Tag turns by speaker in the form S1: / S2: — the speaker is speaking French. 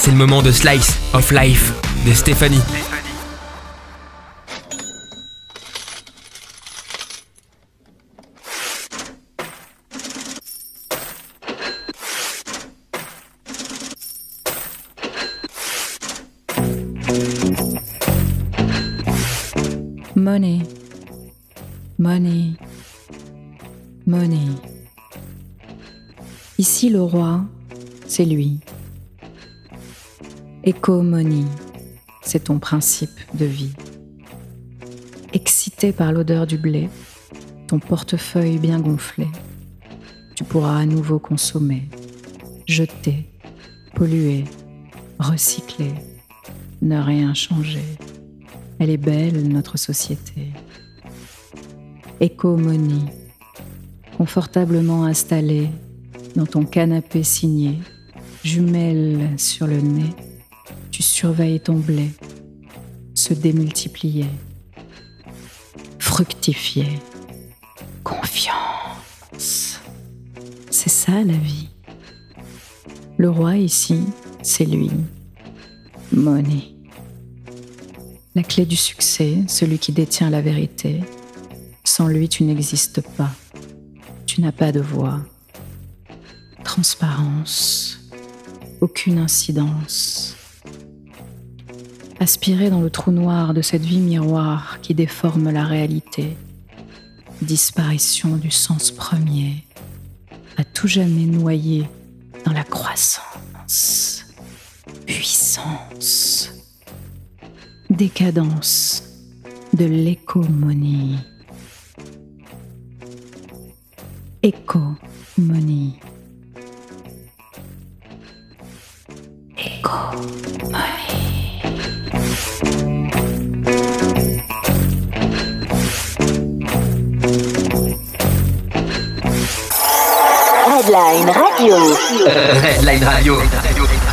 S1: C'est le moment de Slice of Life de Stéphanie.
S2: Money, money, money. Ici le roi, c'est lui. Éco-money, c'est ton principe de vie. Excité par l'odeur du blé, ton portefeuille bien gonflé, tu pourras à nouveau consommer, jeter, polluer, recycler, ne rien changer. Elle est belle, notre société. Éco-money, confortablement installée dans ton canapé signé, jumelle sur le nez, tu surveilles ton blé se démultiplier, fructifier, confiance. C'est ça la vie. Le roi ici, c'est lui. Money. La clé du succès, celui qui détient la vérité. Sans lui, tu n'existes pas. Tu n'as pas de voix. Transparence. Aucune incidence. Aspirer dans le trou noir de cette vie miroir qui déforme la réalité. Disparition du sens premier. À tout jamais noyé dans la croissance. Puissance décadence de l'écomonie. Écomonie. Écomonie.
S3: Redline Radio.
S1: Redline Radio.